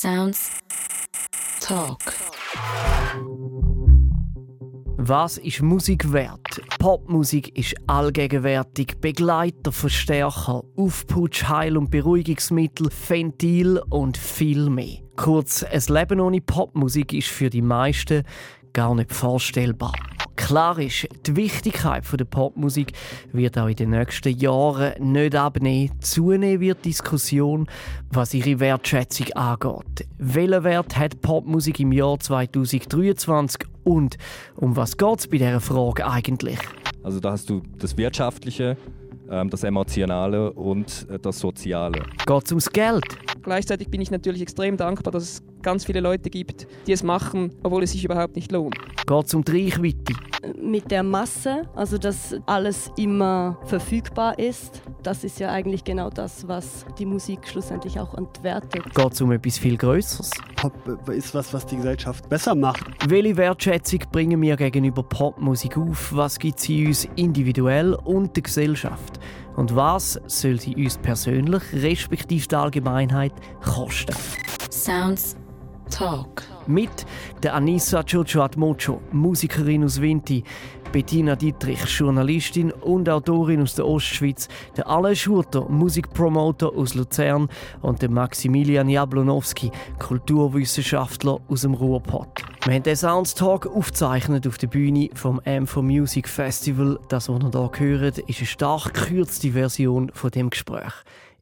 Sounds Talk. Was ist Musik wert? Popmusik ist allgegenwärtig, Begleiter, Verstärker, Aufputsch, Heil- und Beruhigungsmittel, Ventil und viel mehr. Kurz, ein Leben ohne Popmusik ist für die meisten gar nicht vorstellbar. Klar ist, die Wichtigkeit der Popmusik wird auch in den nächsten Jahren nicht abnehmen. Zunehmen wird die Diskussion, was ihre Wertschätzung angeht. Welchen Wert hat Popmusik im Jahr 2023 und um was geht es bei dieser Frage eigentlich? Also da hast du das Wirtschaftliche, ähm, das Emotionale und äh, das Soziale. Geht es ums Geld? Gleichzeitig bin ich natürlich extrem dankbar, dass es ganz viele Leute gibt, die es machen, obwohl es sich überhaupt nicht lohnt. Geht es um die Reichweite? Mit der Masse, also dass alles immer verfügbar ist, das ist ja eigentlich genau das, was die Musik schlussendlich auch entwertet. Geht es um etwas viel Größeres? Pop ist was, was die Gesellschaft besser macht. Welche Wertschätzung bringen wir gegenüber Popmusik auf? Was gibt sie uns individuell und der Gesellschaft? Und was soll sie uns persönlich, respektive der Allgemeinheit, kosten? Sounds Talk. Mit der Anissa Jojo Atmocho, Musikerin aus Vinti, Bettina Dietrich, Journalistin und Autorin aus der Ostschweiz, der Alain Schurter, Musikpromoter aus Luzern und der Maximilian Jablonowski, Kulturwissenschaftler aus dem Ruhrpott. Wir haben den Sounds Talk aufgezeichnet auf der Bühne vom M4 Music Festival. Das, was ihr hier hört, ist eine stark gekürzte Version von dem Gespräch.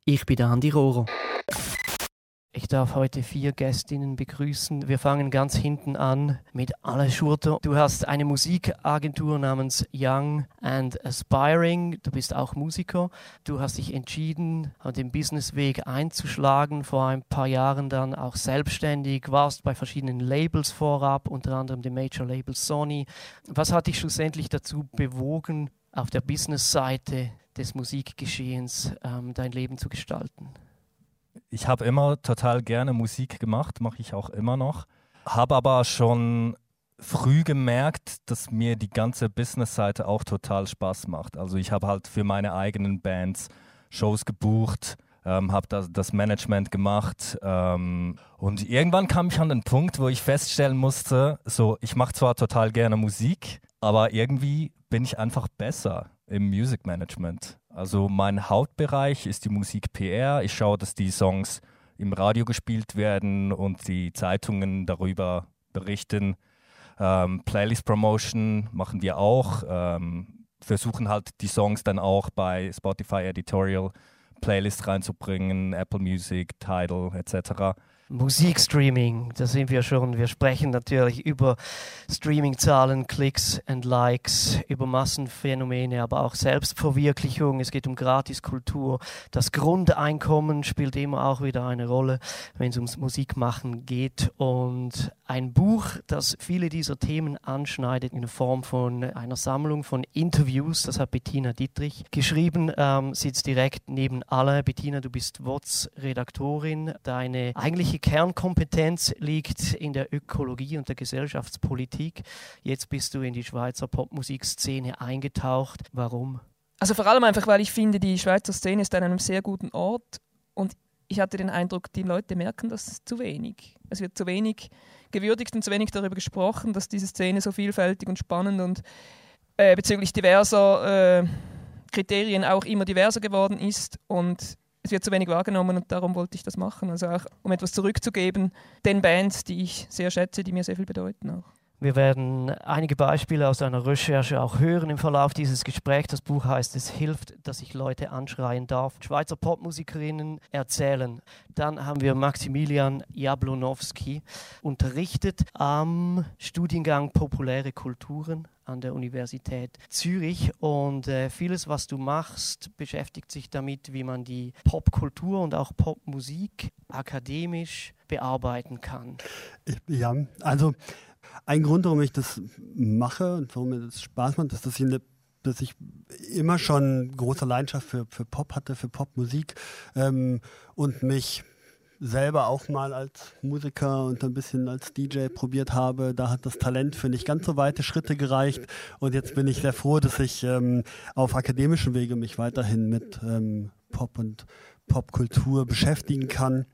Ich bin Andi Rohrer. Ich darf heute vier Gästinnen begrüßen. Wir fangen ganz hinten an mit Alain Schurter. Du hast eine Musikagentur namens Young and Aspiring. Du bist auch Musiker. Du hast dich entschieden, den Businessweg einzuschlagen, vor ein paar Jahren dann auch selbstständig, warst bei verschiedenen Labels vorab, unter anderem dem Major Label Sony. Was hat dich schlussendlich dazu bewogen, auf der Businessseite des Musikgeschehens ähm, dein Leben zu gestalten? Ich habe immer total gerne Musik gemacht, mache ich auch immer noch. Habe aber schon früh gemerkt, dass mir die ganze Business-Seite auch total Spaß macht. Also ich habe halt für meine eigenen Bands Shows gebucht, ähm, habe das, das, Management gemacht ähm, und irgendwann kam ich an den Punkt, wo ich feststellen musste, so ich mache zwar total gerne Musik, aber irgendwie bin ich einfach besser im Music Management. Also mein Hauptbereich ist die Musik PR. Ich schaue, dass die Songs im Radio gespielt werden und die Zeitungen darüber berichten. Ähm, Playlist Promotion machen wir auch. Ähm, versuchen halt die Songs dann auch bei Spotify Editorial Playlist reinzubringen, Apple Music, Tidal etc. Musikstreaming, da sind wir schon. Wir sprechen natürlich über Streamingzahlen, Klicks und Likes, über Massenphänomene, aber auch Selbstverwirklichung. Es geht um Gratiskultur. Das Grundeinkommen spielt immer auch wieder eine Rolle, wenn es ums Musikmachen geht. Und ein Buch, das viele dieser Themen anschneidet in Form von einer Sammlung von Interviews, das hat Bettina Dietrich geschrieben, ähm, sitzt direkt neben alle. Bettina, du bist WOTS-Redaktorin. Deine eigentliche Kernkompetenz liegt in der Ökologie und der Gesellschaftspolitik. Jetzt bist du in die Schweizer Popmusikszene eingetaucht. Warum? Also vor allem einfach, weil ich finde, die Schweizer Szene ist an einem sehr guten Ort und ich hatte den Eindruck, die Leute merken das zu wenig. Es wird zu wenig gewürdigt und zu wenig darüber gesprochen, dass diese Szene so vielfältig und spannend und äh, bezüglich diverser äh, Kriterien auch immer diverser geworden ist und es wird zu wenig wahrgenommen und darum wollte ich das machen. Also auch um etwas zurückzugeben den Bands, die ich sehr schätze, die mir sehr viel bedeuten auch. Wir werden einige Beispiele aus einer Recherche auch hören im Verlauf dieses Gesprächs. Das Buch heißt Es hilft, dass ich Leute anschreien darf. Schweizer Popmusikerinnen erzählen. Dann haben wir Maximilian Jablonowski, unterrichtet am Studiengang Populäre Kulturen an der Universität Zürich und äh, vieles, was du machst, beschäftigt sich damit, wie man die Popkultur und auch Popmusik akademisch bearbeiten kann. Ja, also ein Grund, warum ich das mache und warum mir das Spaß macht, ist, dass ich, eine, dass ich immer schon große Leidenschaft für, für Pop hatte, für Popmusik ähm, und mich selber auch mal als Musiker und ein bisschen als DJ probiert habe. Da hat das Talent für nicht ganz so weite Schritte gereicht. Und jetzt bin ich sehr froh, dass ich ähm, auf akademischem Wege mich weiterhin mit ähm, Pop und Popkultur beschäftigen kann.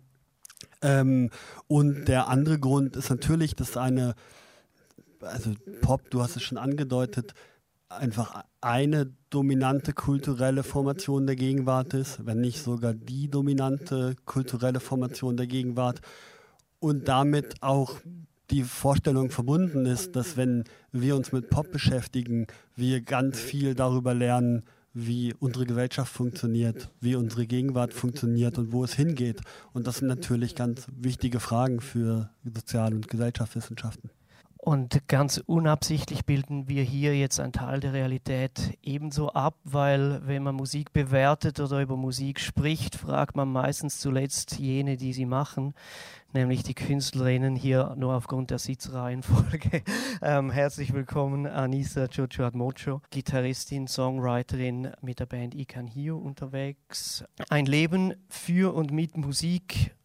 Ähm, und der andere Grund ist natürlich, dass eine, also Pop, du hast es schon angedeutet, einfach eine dominante kulturelle Formation der Gegenwart ist, wenn nicht sogar die dominante kulturelle Formation der Gegenwart und damit auch die Vorstellung verbunden ist, dass wenn wir uns mit Pop beschäftigen, wir ganz viel darüber lernen, wie unsere Gesellschaft funktioniert, wie unsere Gegenwart funktioniert und wo es hingeht. Und das sind natürlich ganz wichtige Fragen für Sozial- und Gesellschaftswissenschaften. Und ganz unabsichtlich bilden wir hier jetzt einen Teil der Realität ebenso ab, weil wenn man Musik bewertet oder über Musik spricht, fragt man meistens zuletzt jene, die sie machen, nämlich die Künstlerinnen hier nur aufgrund der Sitzreihenfolge. Ähm, herzlich willkommen Anissa Chochuat Mocho, Gitarristin, Songwriterin mit der Band I Can Hear unterwegs. Ein Leben für und mit Musik,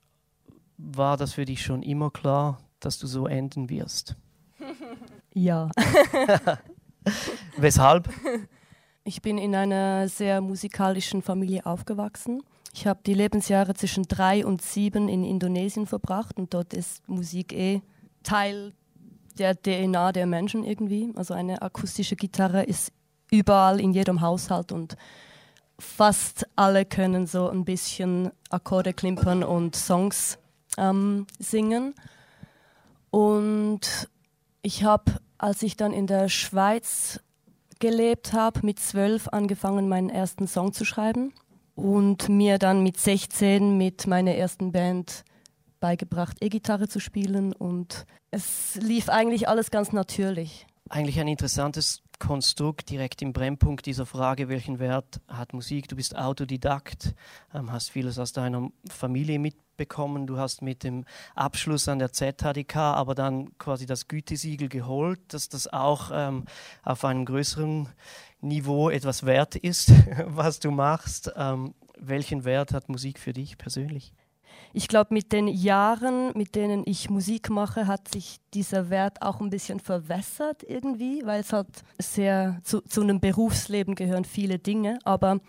war das für dich schon immer klar, dass du so enden wirst? Ja. Weshalb? Ich bin in einer sehr musikalischen Familie aufgewachsen. Ich habe die Lebensjahre zwischen drei und sieben in Indonesien verbracht und dort ist Musik eh Teil der DNA der Menschen irgendwie. Also eine akustische Gitarre ist überall in jedem Haushalt und fast alle können so ein bisschen Akkorde klimpern und Songs ähm, singen. Und ich habe, als ich dann in der Schweiz gelebt habe, mit zwölf angefangen, meinen ersten Song zu schreiben und mir dann mit 16 mit meiner ersten Band beigebracht, E-Gitarre zu spielen und es lief eigentlich alles ganz natürlich. Eigentlich ein interessantes Konstrukt direkt im Brennpunkt dieser Frage, welchen Wert hat Musik? Du bist Autodidakt, ähm, hast vieles aus deiner Familie mitbekommen, du hast mit dem Abschluss an der ZHDK aber dann quasi das Gütesiegel geholt, dass das auch ähm, auf einem größeren Niveau etwas wert ist, was du machst. Ähm, welchen Wert hat Musik für dich persönlich? Ich glaube, mit den Jahren, mit denen ich Musik mache, hat sich dieser Wert auch ein bisschen verwässert irgendwie, weil es halt sehr zu, zu einem Berufsleben gehören viele Dinge. Aber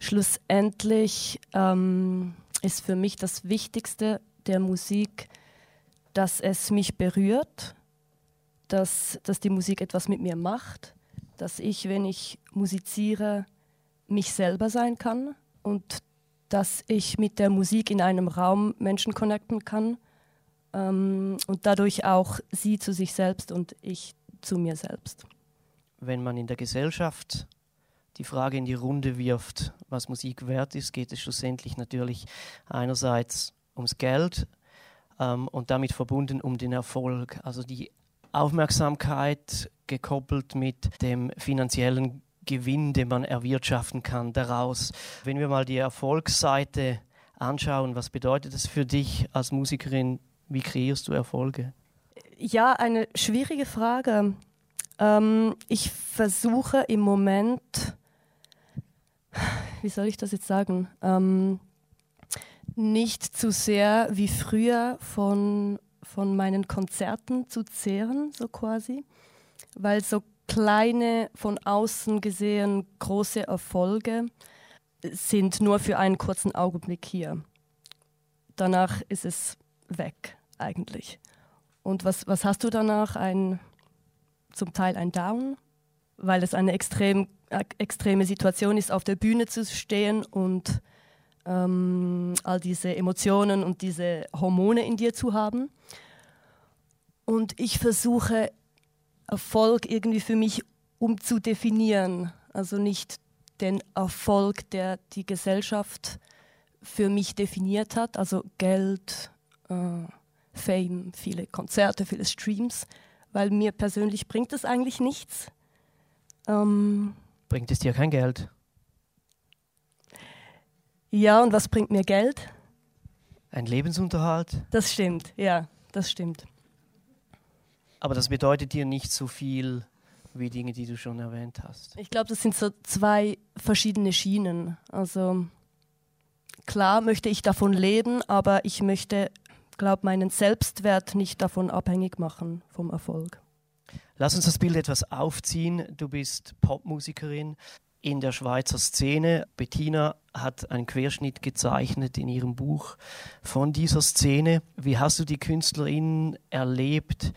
schlussendlich ähm, ist für mich das Wichtigste der Musik, dass es mich berührt, dass, dass die Musik etwas mit mir macht, dass ich, wenn ich musiziere, mich selber sein kann und dass ich mit der Musik in einem Raum Menschen connecten kann ähm, und dadurch auch sie zu sich selbst und ich zu mir selbst. Wenn man in der Gesellschaft die Frage in die Runde wirft, was Musik wert ist, geht es schlussendlich natürlich einerseits ums Geld ähm, und damit verbunden um den Erfolg. Also die Aufmerksamkeit gekoppelt mit dem finanziellen Gewinn, den man erwirtschaften kann daraus. Wenn wir mal die Erfolgsseite anschauen, was bedeutet das für dich als Musikerin? Wie kreierst du Erfolge? Ja, eine schwierige Frage. Ähm, ich versuche im Moment, wie soll ich das jetzt sagen, ähm, nicht zu sehr wie früher von, von meinen Konzerten zu zehren, so quasi, weil so kleine, von außen gesehen große Erfolge sind nur für einen kurzen Augenblick hier. Danach ist es weg eigentlich. Und was, was hast du danach? Ein, zum Teil ein Down, weil es eine extrem, extreme Situation ist, auf der Bühne zu stehen und ähm, all diese Emotionen und diese Hormone in dir zu haben. Und ich versuche Erfolg irgendwie für mich umzudefinieren. Also nicht den Erfolg, der die Gesellschaft für mich definiert hat, also Geld, äh, Fame, viele Konzerte, viele Streams, weil mir persönlich bringt es eigentlich nichts. Ähm, bringt es dir kein Geld? Ja, und was bringt mir Geld? Ein Lebensunterhalt? Das stimmt, ja, das stimmt. Aber das bedeutet dir nicht so viel wie Dinge, die du schon erwähnt hast. Ich glaube, das sind so zwei verschiedene Schienen. Also klar möchte ich davon leben, aber ich möchte, glaube meinen Selbstwert nicht davon abhängig machen vom Erfolg. Lass uns das Bild etwas aufziehen. Du bist Popmusikerin. in der Schweizer Szene. Bettina hat einen Querschnitt gezeichnet in ihrem Buch von dieser Szene. Wie hast du die KünstlerInnen erlebt?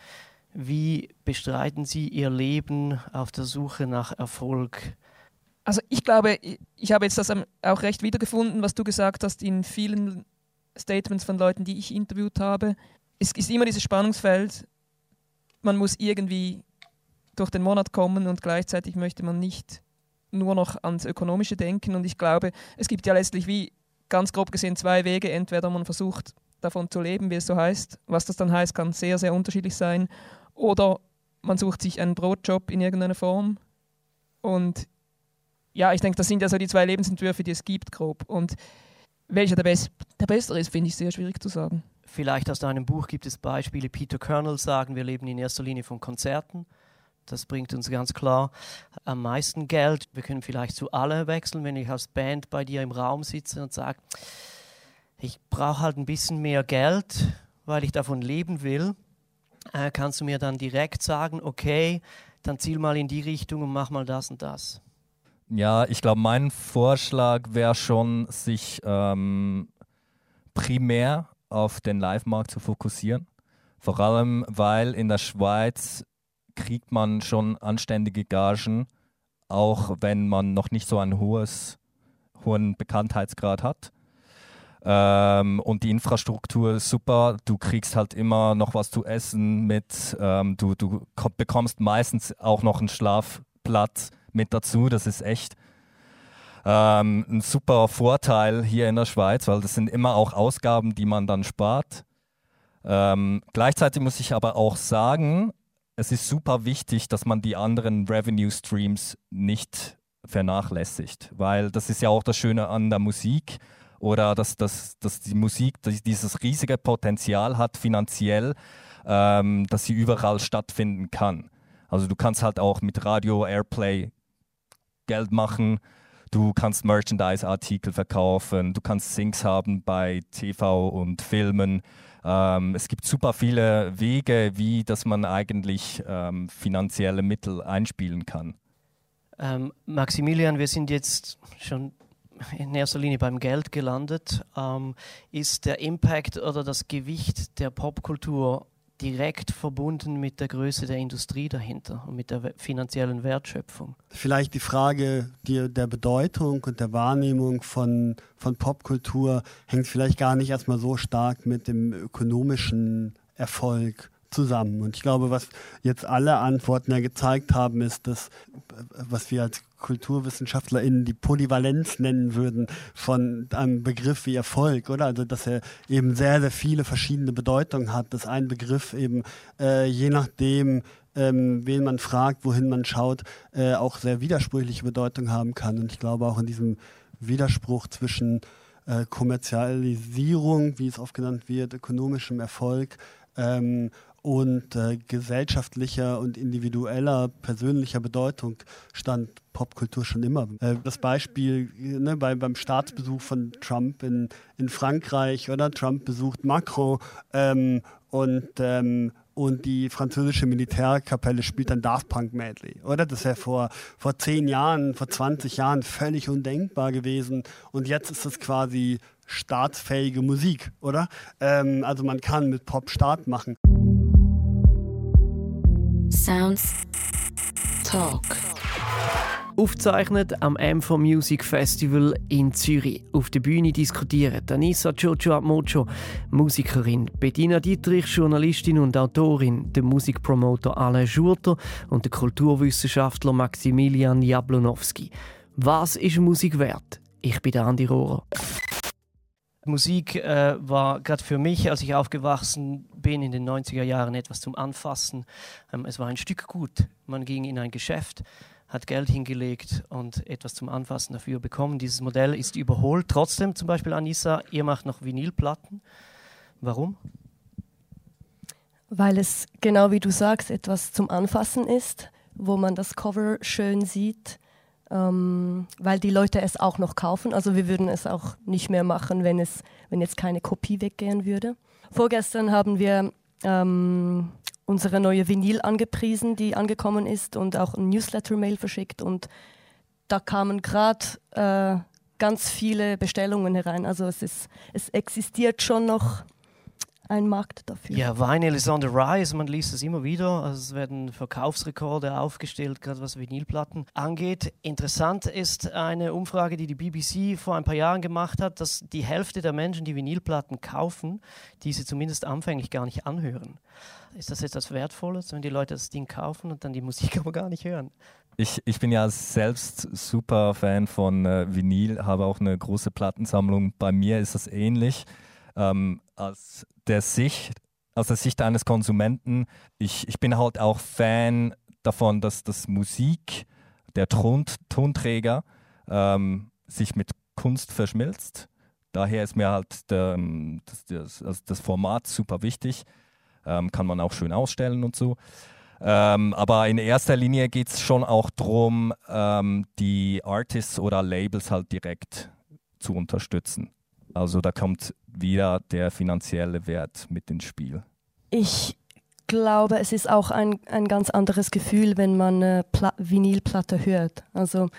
Wie bestreiten sie ihr Leben auf der Suche nach Erfolg? Also ich glaube, ich habe jetzt das auch recht wiedergefunden, was du gesagt hast in vielen Statements von Leuten, die ich interviewt habe. Es ist immer dieses Spannungsfeld, man muss irgendwie durch den Monat kommen und gleichzeitig möchte man nicht nur noch ans Ökonomische denken. Und ich glaube, es gibt ja letztlich wie ganz grob gesehen zwei Wege. Entweder man versucht davon zu leben, wie es so heißt. Was das dann heißt, kann sehr, sehr unterschiedlich sein. Oder man sucht sich einen Brotjob in irgendeiner Form. Und ja, ich denke, das sind ja so die zwei Lebensentwürfe, die es gibt, grob. Und welcher der, Best der bessere ist, finde ich sehr schwierig zu sagen. Vielleicht aus deinem Buch gibt es Beispiele. Peter Kernel sagen, wir leben in erster Linie von Konzerten. Das bringt uns ganz klar am meisten Geld. Wir können vielleicht zu alle wechseln, wenn ich als Band bei dir im Raum sitze und sage, ich brauche halt ein bisschen mehr Geld, weil ich davon leben will. Äh, kannst du mir dann direkt sagen, okay, dann ziel mal in die Richtung und mach mal das und das. Ja, ich glaube, mein Vorschlag wäre schon, sich ähm, primär auf den Live-Markt zu fokussieren. Vor allem, weil in der Schweiz kriegt man schon anständige Gagen, auch wenn man noch nicht so einen hohes, hohen Bekanntheitsgrad hat. Ähm, und die Infrastruktur ist super. Du kriegst halt immer noch was zu essen mit. Ähm, du, du bekommst meistens auch noch einen Schlafplatz mit dazu. Das ist echt ähm, ein super Vorteil hier in der Schweiz, weil das sind immer auch Ausgaben, die man dann spart. Ähm, gleichzeitig muss ich aber auch sagen, es ist super wichtig, dass man die anderen Revenue Streams nicht vernachlässigt, weil das ist ja auch das Schöne an der Musik oder dass, dass, dass die Musik dieses riesige Potenzial hat finanziell, ähm, dass sie überall stattfinden kann. Also du kannst halt auch mit Radio Airplay Geld machen, du kannst Merchandise-Artikel verkaufen, du kannst Syncs haben bei TV und Filmen. Ähm, es gibt super viele Wege, wie dass man eigentlich ähm, finanzielle Mittel einspielen kann. Ähm, Maximilian, wir sind jetzt schon in erster Linie beim Geld gelandet. Ähm, ist der Impact oder das Gewicht der Popkultur direkt verbunden mit der Größe der Industrie dahinter und mit der finanziellen Wertschöpfung. Vielleicht die Frage die, der Bedeutung und der Wahrnehmung von, von Popkultur hängt vielleicht gar nicht erstmal so stark mit dem ökonomischen Erfolg zusammen. Und ich glaube, was jetzt alle Antworten ja gezeigt haben, ist, dass, was wir als KulturwissenschaftlerInnen die Polyvalenz nennen würden von einem Begriff wie Erfolg, oder? Also, dass er eben sehr, sehr viele verschiedene Bedeutungen hat, dass ein Begriff eben äh, je nachdem, ähm, wen man fragt, wohin man schaut, äh, auch sehr widersprüchliche Bedeutung haben kann. Und ich glaube auch in diesem Widerspruch zwischen äh, Kommerzialisierung, wie es oft genannt wird, ökonomischem Erfolg ähm, und äh, gesellschaftlicher und individueller, persönlicher Bedeutung stand Popkultur schon immer. Äh, das Beispiel ne, bei, beim Staatsbesuch von Trump in, in Frankreich oder Trump besucht Macron ähm, und, ähm, und die französische Militärkapelle spielt ein Daft Punk Medley, oder? Das wäre vor, vor zehn Jahren, vor 20 Jahren völlig undenkbar gewesen und jetzt ist es quasi staatsfähige Musik, oder? Ähm, also man kann mit Pop Start machen. Sounds Talk. Aufzeichnet am M4 Music Festival in Zürich. Auf der Bühne diskutieren Anissa Jojo Mocho, Musikerin, Bettina Dietrich, Journalistin und Autorin, der Musikpromoter Alain Schurter und der Kulturwissenschaftler Maximilian Jablonowski. Was ist Musik wert? Ich bin Andi Rohrer. Musik äh, war gerade für mich, als ich aufgewachsen bin in den 90er Jahren, etwas zum Anfassen. Ähm, es war ein Stück gut. Man ging in ein Geschäft, hat Geld hingelegt und etwas zum Anfassen dafür bekommen. Dieses Modell ist überholt. Trotzdem, zum Beispiel Anissa, ihr macht noch Vinylplatten. Warum? Weil es genau wie du sagst, etwas zum Anfassen ist, wo man das Cover schön sieht ähm, weil die Leute es auch noch kaufen. Also wir würden es auch nicht mehr machen, wenn, es, wenn jetzt keine Kopie weggehen würde. Vorgestern haben wir ähm, unsere neue Vinyl angepriesen, die angekommen ist und auch ein Newsletter-Mail verschickt und da kamen gerade äh, ganz viele Bestellungen herein. Also es, ist, es existiert schon noch ein Markt dafür. Ja, Vinyl ist on the rise, man liest es immer wieder. Also es werden Verkaufsrekorde aufgestellt, gerade was Vinylplatten angeht. Interessant ist eine Umfrage, die die BBC vor ein paar Jahren gemacht hat, dass die Hälfte der Menschen, die Vinylplatten kaufen, diese zumindest anfänglich gar nicht anhören. Ist das etwas Wertvolles, wenn die Leute das Ding kaufen und dann die Musik aber gar nicht hören? Ich, ich bin ja selbst super Fan von äh, Vinyl, habe auch eine große Plattensammlung. Bei mir ist das ähnlich. Ähm, aus, der Sicht, aus der Sicht eines Konsumenten, ich, ich bin halt auch Fan davon, dass das Musik, der Ton, Tonträger, ähm, sich mit Kunst verschmilzt. Daher ist mir halt der, ähm, das, das, also das Format super wichtig. Ähm, kann man auch schön ausstellen und so. Ähm, aber in erster Linie geht es schon auch darum, ähm, die Artists oder Labels halt direkt zu unterstützen. Also da kommt wieder der finanzielle Wert mit ins Spiel. Ich glaube, es ist auch ein, ein ganz anderes Gefühl, wenn man eine Pla Vinylplatte hört. Also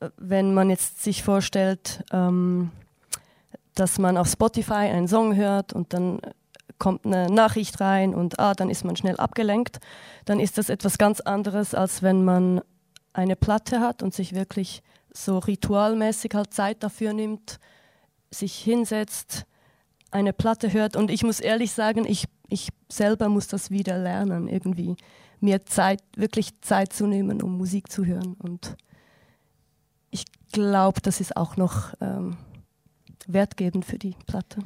äh, wenn man jetzt sich vorstellt, ähm, dass man auf Spotify einen Song hört und dann kommt eine Nachricht rein und ah, dann ist man schnell abgelenkt, dann ist das etwas ganz anderes, als wenn man eine Platte hat und sich wirklich so ritualmäßig halt Zeit dafür nimmt, sich hinsetzt, eine Platte hört. Und ich muss ehrlich sagen, ich, ich selber muss das wieder lernen, irgendwie mir Zeit, wirklich Zeit zu nehmen, um Musik zu hören. Und ich glaube, das ist auch noch ähm, wertgebend für die Platte.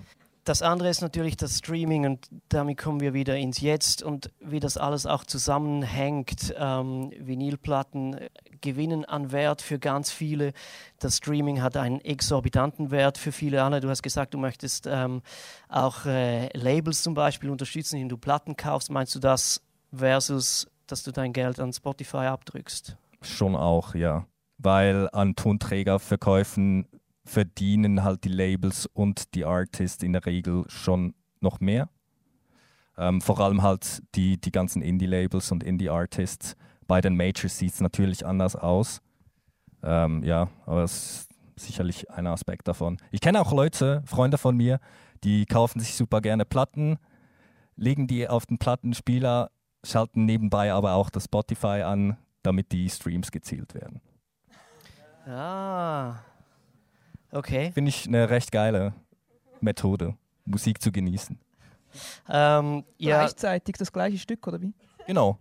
Das andere ist natürlich das Streaming und damit kommen wir wieder ins Jetzt und wie das alles auch zusammenhängt. Ähm, Vinylplatten äh, gewinnen an Wert für ganz viele. Das Streaming hat einen exorbitanten Wert für viele. Anna, du hast gesagt, du möchtest ähm, auch äh, Labels zum Beispiel unterstützen, indem du Platten kaufst. Meinst du das versus, dass du dein Geld an Spotify abdrückst? Schon auch, ja. Weil an Tonträgerverkäufen verdienen halt die Labels und die Artists in der Regel schon noch mehr. Ähm, vor allem halt die, die ganzen Indie-Labels und Indie-Artists. Bei den Majors sieht es natürlich anders aus. Ähm, ja, aber es ist sicherlich ein Aspekt davon. Ich kenne auch Leute, Freunde von mir, die kaufen sich super gerne Platten, legen die auf den Plattenspieler, schalten nebenbei aber auch das Spotify an, damit die Streams gezielt werden. Ah, Okay. Finde ich eine recht geile Methode, Musik zu genießen. Ähm, ja. Gleichzeitig das gleiche Stück, oder wie? Genau.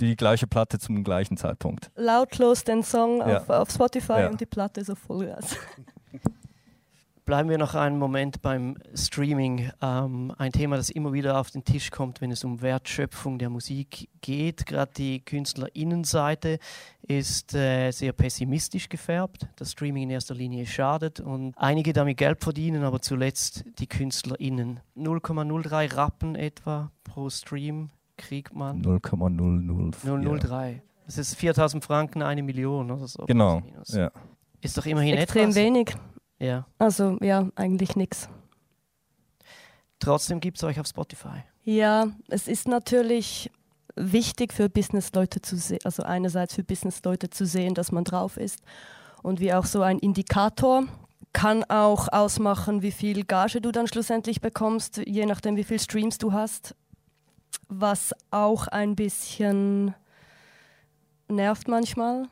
Die gleiche Platte zum gleichen Zeitpunkt. Lautlos den Song ja. auf, auf, Spotify ja. und die Platte so Vollgas. Bleiben wir noch einen Moment beim Streaming. Ähm, ein Thema, das immer wieder auf den Tisch kommt, wenn es um Wertschöpfung der Musik geht. Gerade die Künstlerinnenseite ist äh, sehr pessimistisch gefärbt. Das Streaming in erster Linie schadet und einige damit Geld verdienen, aber zuletzt die KünstlerInnen. 0,03 Rappen etwa pro Stream kriegt man. 0,003. Das ist 4000 Franken, eine Million oder so. Genau. Ja. Ist doch immerhin Extrem etwas. wenig. Ja. Also ja, eigentlich nichts. Trotzdem gibt es euch auf Spotify. Ja, es ist natürlich wichtig für Businessleute zu sehen, also einerseits für Businessleute zu sehen, dass man drauf ist und wie auch so ein Indikator kann auch ausmachen, wie viel Gage du dann schlussendlich bekommst, je nachdem, wie viel Streams du hast. Was auch ein bisschen nervt manchmal.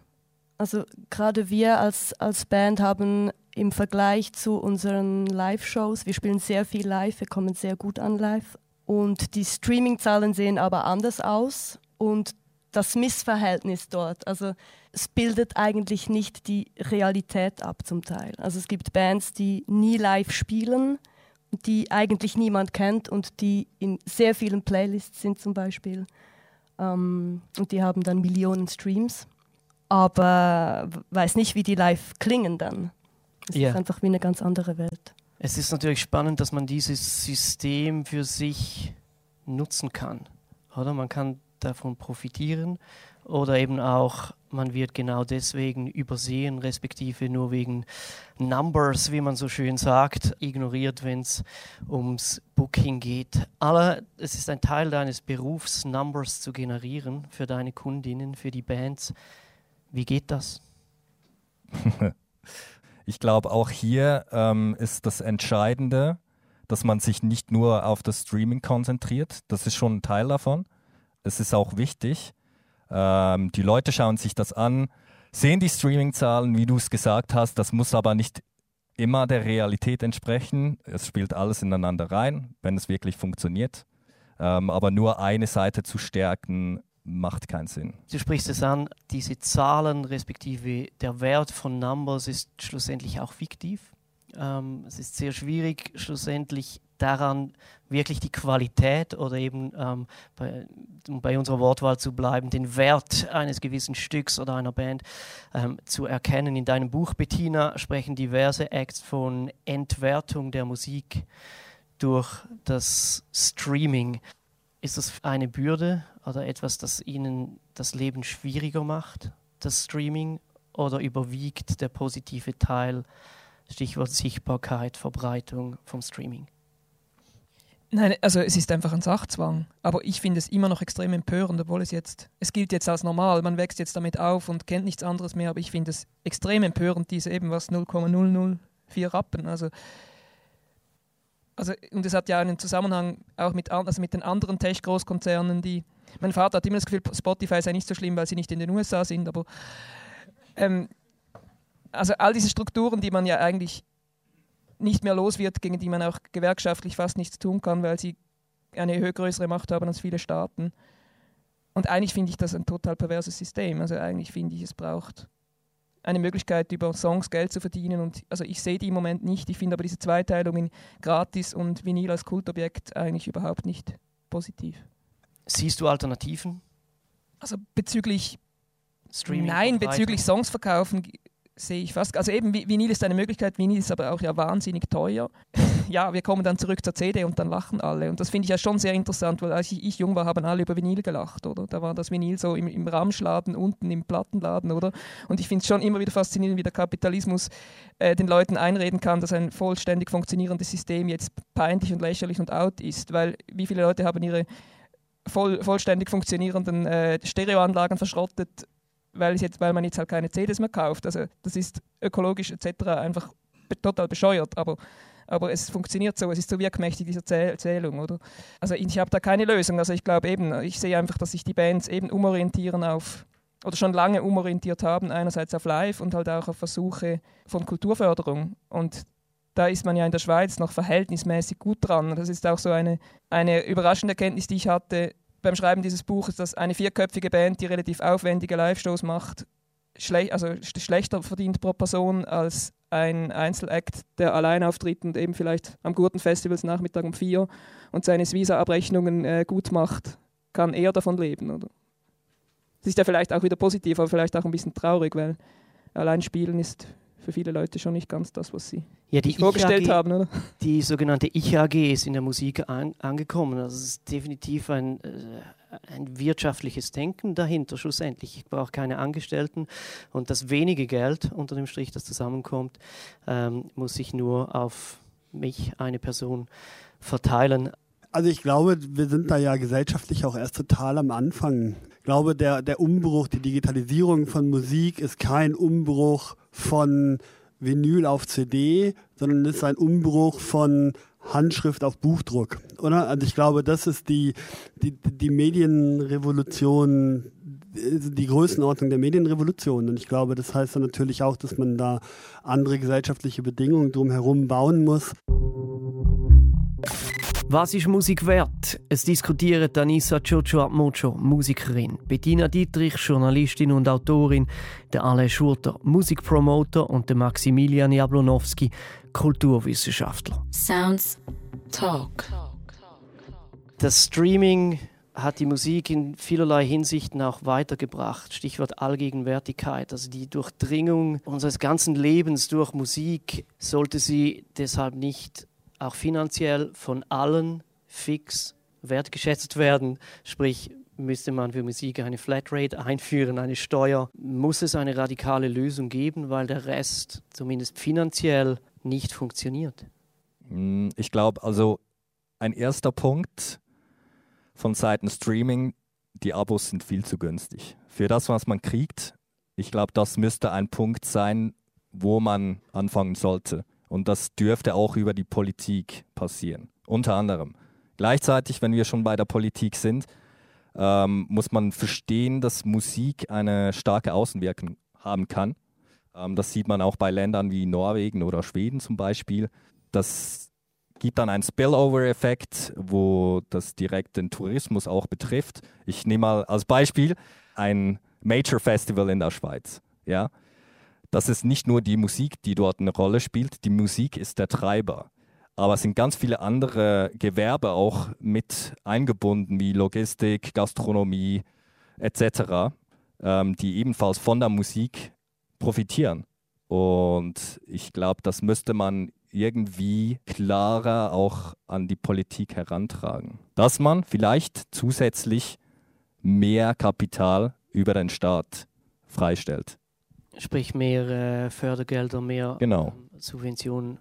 Also gerade wir als, als Band haben im Vergleich zu unseren Live-Shows, wir spielen sehr viel live, wir kommen sehr gut an live. Und die Streaming-Zahlen sehen aber anders aus. Und das Missverhältnis dort, also es bildet eigentlich nicht die Realität ab zum Teil. Also es gibt Bands, die nie live spielen, die eigentlich niemand kennt und die in sehr vielen Playlists sind zum Beispiel. Ähm, und die haben dann Millionen Streams, aber weiß nicht, wie die live klingen dann. Es yeah. ist einfach wie eine ganz andere Welt. Es ist natürlich spannend, dass man dieses System für sich nutzen kann. Oder man kann davon profitieren oder eben auch, man wird genau deswegen übersehen, respektive nur wegen Numbers, wie man so schön sagt, ignoriert, wenn es ums Booking geht. Aber es ist ein Teil deines Berufs, Numbers zu generieren für deine Kundinnen, für die Bands. Wie geht das? ich glaube, auch hier ähm, ist das Entscheidende, dass man sich nicht nur auf das Streaming konzentriert. Das ist schon ein Teil davon. Es ist auch wichtig. Ähm, die Leute schauen sich das an, sehen die Streaming-Zahlen, wie du es gesagt hast. Das muss aber nicht immer der Realität entsprechen. Es spielt alles ineinander rein, wenn es wirklich funktioniert. Ähm, aber nur eine Seite zu stärken, macht keinen Sinn. Du sprichst es an, diese Zahlen respektive der Wert von Numbers ist schlussendlich auch fiktiv. Ähm, es ist sehr schwierig, schlussendlich daran wirklich die Qualität oder eben, ähm, bei, um bei unserer Wortwahl zu bleiben, den Wert eines gewissen Stücks oder einer Band ähm, zu erkennen. In deinem Buch, Bettina, sprechen diverse Acts von Entwertung der Musik durch das Streaming. Ist das eine Bürde oder etwas, das Ihnen das Leben schwieriger macht, das Streaming, oder überwiegt der positive Teil? Stichwort Sichtbarkeit, Verbreitung vom Streaming. Nein, also es ist einfach ein Sachzwang. Aber ich finde es immer noch extrem empörend, obwohl es jetzt, es gilt jetzt als normal, man wächst jetzt damit auf und kennt nichts anderes mehr, aber ich finde es extrem empörend, diese eben was 0,004 Rappen. Also, also, und es hat ja einen Zusammenhang auch mit, also mit den anderen Tech-Großkonzernen, die, mein Vater hat immer das Gefühl, Spotify sei nicht so schlimm, weil sie nicht in den USA sind, aber ähm, also all diese Strukturen, die man ja eigentlich nicht mehr los wird, gegen die man auch gewerkschaftlich fast nichts tun kann, weil sie eine größere Macht haben als viele Staaten. Und eigentlich finde ich das ein total perverses System. Also eigentlich finde ich, es braucht eine Möglichkeit, über Songs Geld zu verdienen. Und also ich sehe die im Moment nicht. Ich finde aber diese Zweiteilung in Gratis und Vinyl als Kultobjekt eigentlich überhaupt nicht positiv. Siehst du Alternativen? Also bezüglich Streaming Nein, bezüglich Songs verkaufen sehe ich fast. Also eben, Vinyl ist eine Möglichkeit, Vinyl ist aber auch ja wahnsinnig teuer. ja, wir kommen dann zurück zur CD und dann lachen alle. Und das finde ich ja schon sehr interessant, weil als ich, ich, jung war, haben alle über Vinyl gelacht, oder? Da war das Vinyl so im, im Ramschladen, unten im Plattenladen, oder? Und ich finde es schon immer wieder faszinierend, wie der Kapitalismus äh, den Leuten einreden kann, dass ein vollständig funktionierendes System jetzt peinlich und lächerlich und out ist, weil wie viele Leute haben ihre voll, vollständig funktionierenden äh, Stereoanlagen verschrottet weil, jetzt, weil man jetzt halt keine CDs mehr kauft. Also das ist ökologisch etc. einfach total bescheuert, aber, aber es funktioniert so, es ist so wirkmächtig, diese Erzählung, oder? Also ich habe da keine Lösung. Also ich glaube eben, ich sehe einfach, dass sich die Bands eben umorientieren auf oder schon lange umorientiert haben, einerseits auf Live und halt auch auf Versuche von Kulturförderung. Und da ist man ja in der Schweiz noch verhältnismäßig gut dran. Das ist auch so eine, eine überraschende Erkenntnis, die ich hatte beim Schreiben dieses Buches, dass eine vierköpfige Band, die relativ aufwendige Live-Shows macht, schlech also schlechter verdient pro Person als ein Einzelakt, der allein auftritt und eben vielleicht am Gurtenfestivals Nachmittag um vier und seine Visa-Abrechnungen äh, gut macht, kann eher davon leben. Oder? Das ist ja vielleicht auch wieder positiv, aber vielleicht auch ein bisschen traurig, weil allein spielen ist für viele Leute schon nicht ganz das, was sie ja, die vorgestellt AG, haben. Oder? Die sogenannte Ich-AG ist in der Musik an, angekommen. Also es ist definitiv ein, äh, ein wirtschaftliches Denken dahinter schlussendlich. Ich brauche keine Angestellten und das wenige Geld unter dem Strich, das zusammenkommt, ähm, muss sich nur auf mich, eine Person, verteilen. Also ich glaube, wir sind da ja gesellschaftlich auch erst total am Anfang. Ich glaube, der, der Umbruch, die Digitalisierung von Musik ist kein Umbruch von Vinyl auf CD, sondern ist ein Umbruch von Handschrift auf Buchdruck, oder? Also ich glaube, das ist die, die, die Medienrevolution, die Größenordnung der Medienrevolution. Und ich glaube, das heißt dann natürlich auch, dass man da andere gesellschaftliche Bedingungen drumherum bauen muss. Was ist Musik wert? Es diskutieren Anissa Chocho Mocho, Musikerin, Bettina Dietrich, Journalistin und Autorin, der Alain Schurter, Musikpromoter und der Maximilian Jablonowski, Kulturwissenschaftler. Sounds Talk. Das Streaming hat die Musik in vielerlei Hinsichten auch weitergebracht. Stichwort Allgegenwärtigkeit. Also die Durchdringung unseres ganzen Lebens durch Musik sollte sie deshalb nicht auch finanziell von allen fix wertgeschätzt werden. Sprich, müsste man für Musik eine Flatrate einführen, eine Steuer, muss es eine radikale Lösung geben, weil der Rest zumindest finanziell nicht funktioniert. Hm, ich glaube, also ein erster Punkt von Seiten Streaming, die Abos sind viel zu günstig. Für das, was man kriegt, ich glaube, das müsste ein Punkt sein, wo man anfangen sollte. Und das dürfte auch über die Politik passieren, unter anderem. Gleichzeitig, wenn wir schon bei der Politik sind, ähm, muss man verstehen, dass Musik eine starke Außenwirkung haben kann. Ähm, das sieht man auch bei Ländern wie Norwegen oder Schweden zum Beispiel. Das gibt dann einen Spillover-Effekt, wo das direkt den Tourismus auch betrifft. Ich nehme mal als Beispiel ein Major Festival in der Schweiz. Ja? Das ist nicht nur die Musik, die dort eine Rolle spielt, die Musik ist der Treiber. Aber es sind ganz viele andere Gewerbe auch mit eingebunden, wie Logistik, Gastronomie etc., ähm, die ebenfalls von der Musik profitieren. Und ich glaube, das müsste man irgendwie klarer auch an die Politik herantragen. Dass man vielleicht zusätzlich mehr Kapital über den Staat freistellt. Sprich mehr äh, Fördergelder, mehr genau. ähm, Subventionen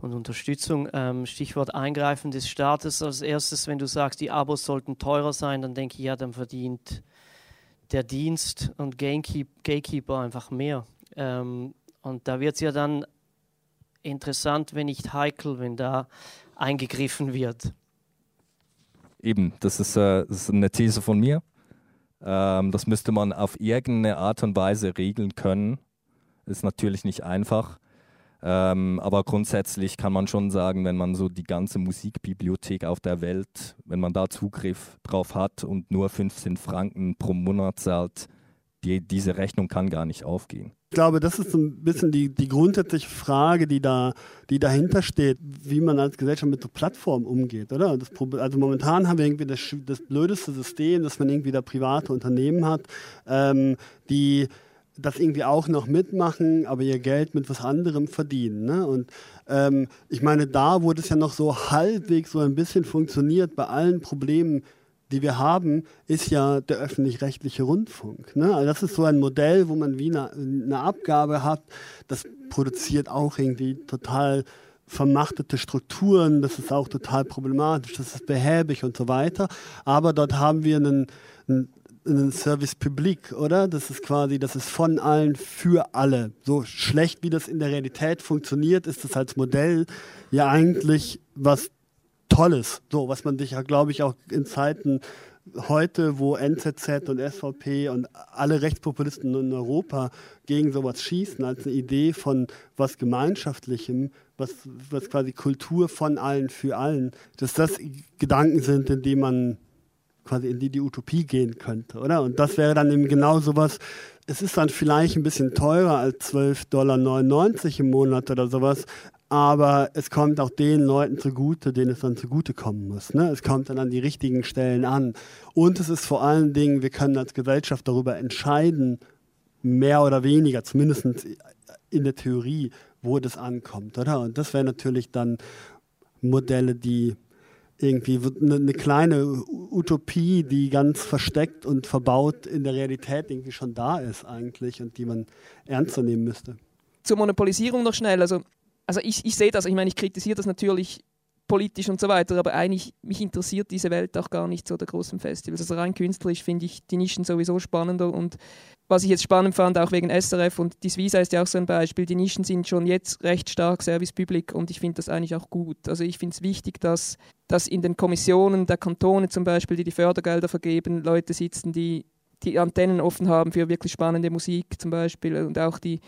und Unterstützung. Ähm, Stichwort Eingreifen des Staates als erstes, wenn du sagst, die Abos sollten teurer sein, dann denke ich, ja, dann verdient der Dienst und Gatekeeper einfach mehr. Ähm, und da wird es ja dann interessant, wenn nicht heikel, wenn da eingegriffen wird. Eben, das ist, äh, das ist eine These von mir. Ähm, das müsste man auf irgendeine Art und Weise regeln können. Ist natürlich nicht einfach. Ähm, aber grundsätzlich kann man schon sagen, wenn man so die ganze Musikbibliothek auf der Welt, wenn man da Zugriff drauf hat und nur 15 Franken pro Monat zahlt, die, diese Rechnung kann gar nicht aufgehen. Ich glaube, das ist ein bisschen die, die grundsätzliche Frage, die, da, die dahinter steht, wie man als Gesellschaft mit so Plattformen umgeht, oder? Das, also momentan haben wir irgendwie das, das blödeste System, dass man irgendwie da private Unternehmen hat, ähm, die das irgendwie auch noch mitmachen, aber ihr Geld mit was anderem verdienen. Ne? Und ähm, ich meine, da, wo das ja noch so halbwegs so ein bisschen funktioniert, bei allen Problemen, die wir haben, ist ja der öffentlich-rechtliche Rundfunk. Ne? Also das ist so ein Modell, wo man wie eine, eine Abgabe hat. Das produziert auch irgendwie total vermachtete Strukturen, das ist auch total problematisch, das ist behäbig und so weiter. Aber dort haben wir einen, einen, einen Service Public, oder? Das ist quasi, das ist von allen für alle. So schlecht wie das in der Realität funktioniert, ist das als Modell ja eigentlich was Tolles, so was man sich ja, glaube ich, auch in Zeiten heute, wo NZZ und SVP und alle Rechtspopulisten in Europa gegen sowas schießen, als eine Idee von was Gemeinschaftlichem, was, was quasi Kultur von allen für allen, dass das Gedanken sind, in die man quasi in die die Utopie gehen könnte, oder? Und das wäre dann eben genau sowas, es ist dann vielleicht ein bisschen teurer als 12,99 Dollar im Monat oder sowas, aber es kommt auch den Leuten zugute, denen es dann zugutekommen muss. Ne? Es kommt dann an die richtigen Stellen an. Und es ist vor allen Dingen, wir können als Gesellschaft darüber entscheiden, mehr oder weniger, zumindest in der Theorie, wo das ankommt, oder? Und das wären natürlich dann Modelle, die irgendwie eine, eine kleine Utopie, die ganz versteckt und verbaut in der Realität irgendwie schon da ist eigentlich und die man ernster nehmen müsste. Zur Monopolisierung noch schnell. Also also ich, ich sehe das, ich meine, ich kritisiere das natürlich politisch und so weiter, aber eigentlich mich interessiert diese Welt auch gar nicht so der großen Festivals. Also rein künstlerisch finde ich die Nischen sowieso spannender und was ich jetzt spannend fand, auch wegen SRF und die Svisa ist ja auch so ein Beispiel, die Nischen sind schon jetzt recht stark Service Public und ich finde das eigentlich auch gut. Also ich finde es wichtig, dass, dass in den Kommissionen der Kantone zum Beispiel, die die Fördergelder vergeben, Leute sitzen, die die Antennen offen haben für wirklich spannende Musik zum Beispiel und auch die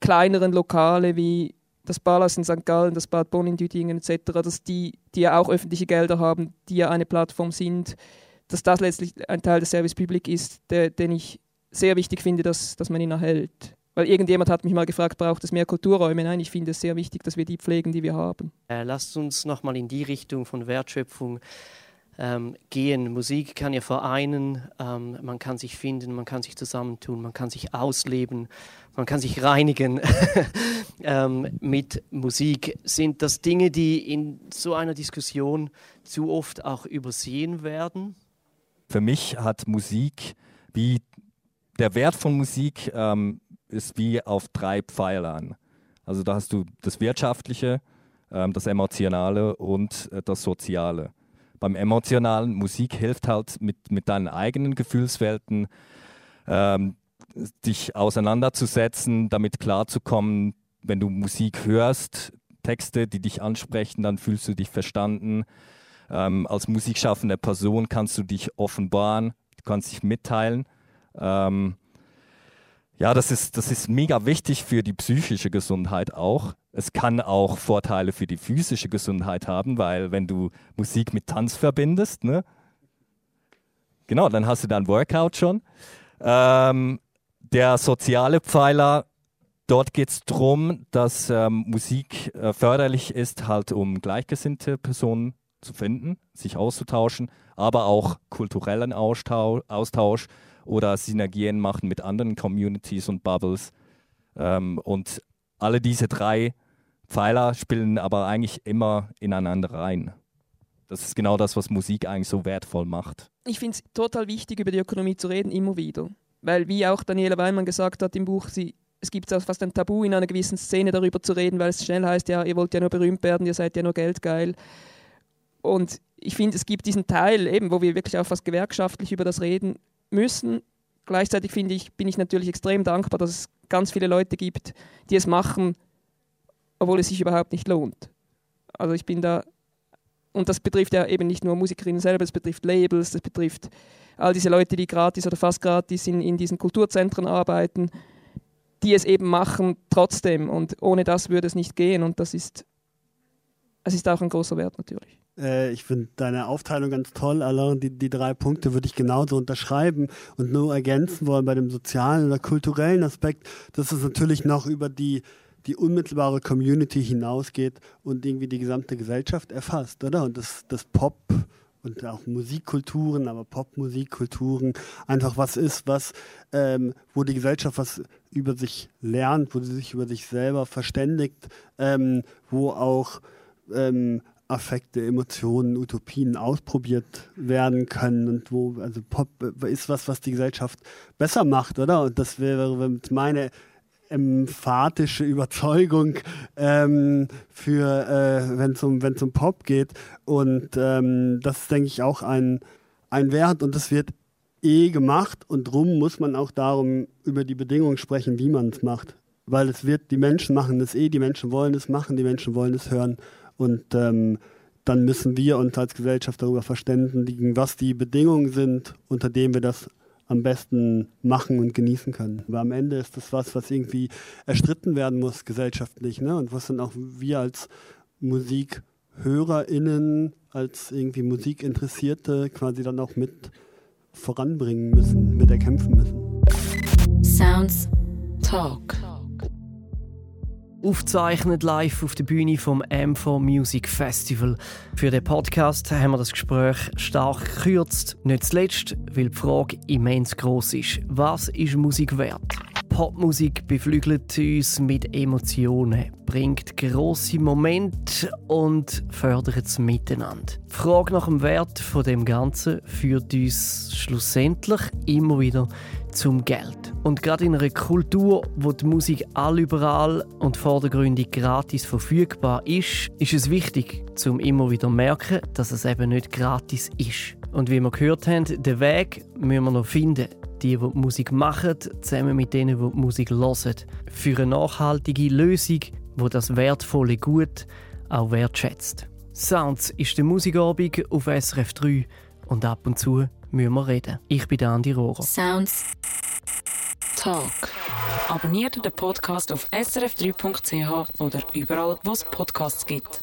kleineren Lokale wie das Ballas in St. Gallen, das Bad Bonn in Düdingen etc., dass die, die ja auch öffentliche Gelder haben, die ja eine Plattform sind, dass das letztlich ein Teil des Service Public ist, der, den ich sehr wichtig finde, dass, dass man ihn erhält. Weil irgendjemand hat mich mal gefragt, braucht es mehr Kulturräume? Nein, ich finde es sehr wichtig, dass wir die pflegen, die wir haben. Äh, lasst uns nochmal in die Richtung von Wertschöpfung ähm, gehen. Musik kann ja vereinen, ähm, man kann sich finden, man kann sich zusammentun, man kann sich ausleben, man kann sich reinigen ähm, mit Musik. Sind das Dinge, die in so einer Diskussion zu oft auch übersehen werden? Für mich hat Musik, wie der Wert von Musik ähm, ist wie auf drei Pfeilern. Also da hast du das Wirtschaftliche, ähm, das Emotionale und äh, das Soziale beim emotionalen Musik hilft halt mit, mit deinen eigenen Gefühlswelten, ähm, dich auseinanderzusetzen, damit klarzukommen, wenn du Musik hörst, Texte, die dich ansprechen, dann fühlst du dich verstanden. Ähm, als musikschaffende Person kannst du dich offenbaren, du kannst dich mitteilen. Ähm, ja, das ist, das ist mega wichtig für die psychische Gesundheit auch. Es kann auch Vorteile für die physische Gesundheit haben, weil wenn du Musik mit Tanz verbindest, ne? Genau, dann hast du dann Workout schon. Ähm, der soziale Pfeiler, dort geht es darum, dass ähm, Musik äh, förderlich ist, halt um gleichgesinnte Personen zu finden, sich auszutauschen, aber auch kulturellen Austausch, Austausch oder Synergien machen mit anderen Communities und Bubbles. Ähm, und alle diese drei Pfeiler spielen aber eigentlich immer ineinander rein. Das ist genau das, was Musik eigentlich so wertvoll macht. Ich finde es total wichtig, über die Ökonomie zu reden, immer wieder. Weil, wie auch Daniela Weinmann gesagt hat im Buch, sie, es gibt fast ein Tabu in einer gewissen Szene darüber zu reden, weil es schnell heißt, ja, ihr wollt ja nur berühmt werden, ihr seid ja nur geldgeil. Und ich finde, es gibt diesen Teil, eben, wo wir wirklich auch fast gewerkschaftlich über das reden müssen. Gleichzeitig finde ich, bin ich natürlich extrem dankbar, dass es ganz viele Leute gibt, die es machen, obwohl es sich überhaupt nicht lohnt. Also ich bin da, und das betrifft ja eben nicht nur Musikerinnen selber, es betrifft Labels, das betrifft all diese Leute, die gratis oder fast gratis in, in diesen Kulturzentren arbeiten, die es eben machen trotzdem. Und ohne das würde es nicht gehen. Und das ist, es ist auch ein großer Wert natürlich. Äh, ich finde deine Aufteilung ganz toll, Alain. Die, die drei Punkte würde ich genauso unterschreiben und nur ergänzen wollen bei dem sozialen oder kulturellen Aspekt, dass es natürlich noch über die, die unmittelbare Community hinausgeht und irgendwie die gesamte Gesellschaft erfasst, oder? Und das, das Pop und auch Musikkulturen, aber Popmusikkulturen einfach was ist, was, ähm, wo die Gesellschaft was über sich lernt, wo sie sich über sich selber verständigt, ähm, wo auch ähm, Affekte, Emotionen, Utopien ausprobiert werden können und wo, also Pop ist was, was die Gesellschaft besser macht, oder? Und das wäre meine emphatische Überzeugung ähm, für, äh, wenn es um, um Pop geht. Und ähm, das ist, denke ich, auch ein, ein Wert und das wird eh gemacht und drum muss man auch darum über die Bedingungen sprechen, wie man es macht. Weil es wird, die Menschen machen es eh, die Menschen wollen es machen, die Menschen wollen es hören. Und ähm, dann müssen wir uns als Gesellschaft darüber verständigen, was die Bedingungen sind, unter denen wir das am besten machen und genießen können. Aber am Ende ist das was, was irgendwie erstritten werden muss gesellschaftlich, ne? Und was dann auch wir als MusikhörerInnen, als irgendwie Musikinteressierte quasi dann auch mit voranbringen müssen, mit erkämpfen müssen. Sounds Talk aufzeichnet live auf der Bühne vom M4 Music Festival. Für den Podcast haben wir das Gespräch stark gekürzt. Nicht zuletzt, weil die Frage immens groß ist. Was ist Musik wert? Popmusik beflügelt uns mit Emotionen, bringt große Momente und fördert das Miteinander. Die Frage nach dem Wert von dem Ganzen führt uns schlussendlich immer wieder zum Geld. Und gerade in einer Kultur, wo die Musik allüberall und vordergründig gratis verfügbar ist, ist es wichtig, zum immer wieder zu merken, dass es eben nicht gratis ist. Und wie wir gehört haben, den Weg müssen wir noch finden. Die, die, die Musik machen, zusammen mit denen, die, die Musik hören. Für eine nachhaltige Lösung, wo das wertvolle Gut auch wertschätzt. Sounds ist der Musikabend auf SRF 3 und ab und zu müssen wir reden. Ich bin Andi Rohrer. Sounds Talk. Abonniert den Podcast auf srf3.ch oder überall, wo es Podcasts gibt.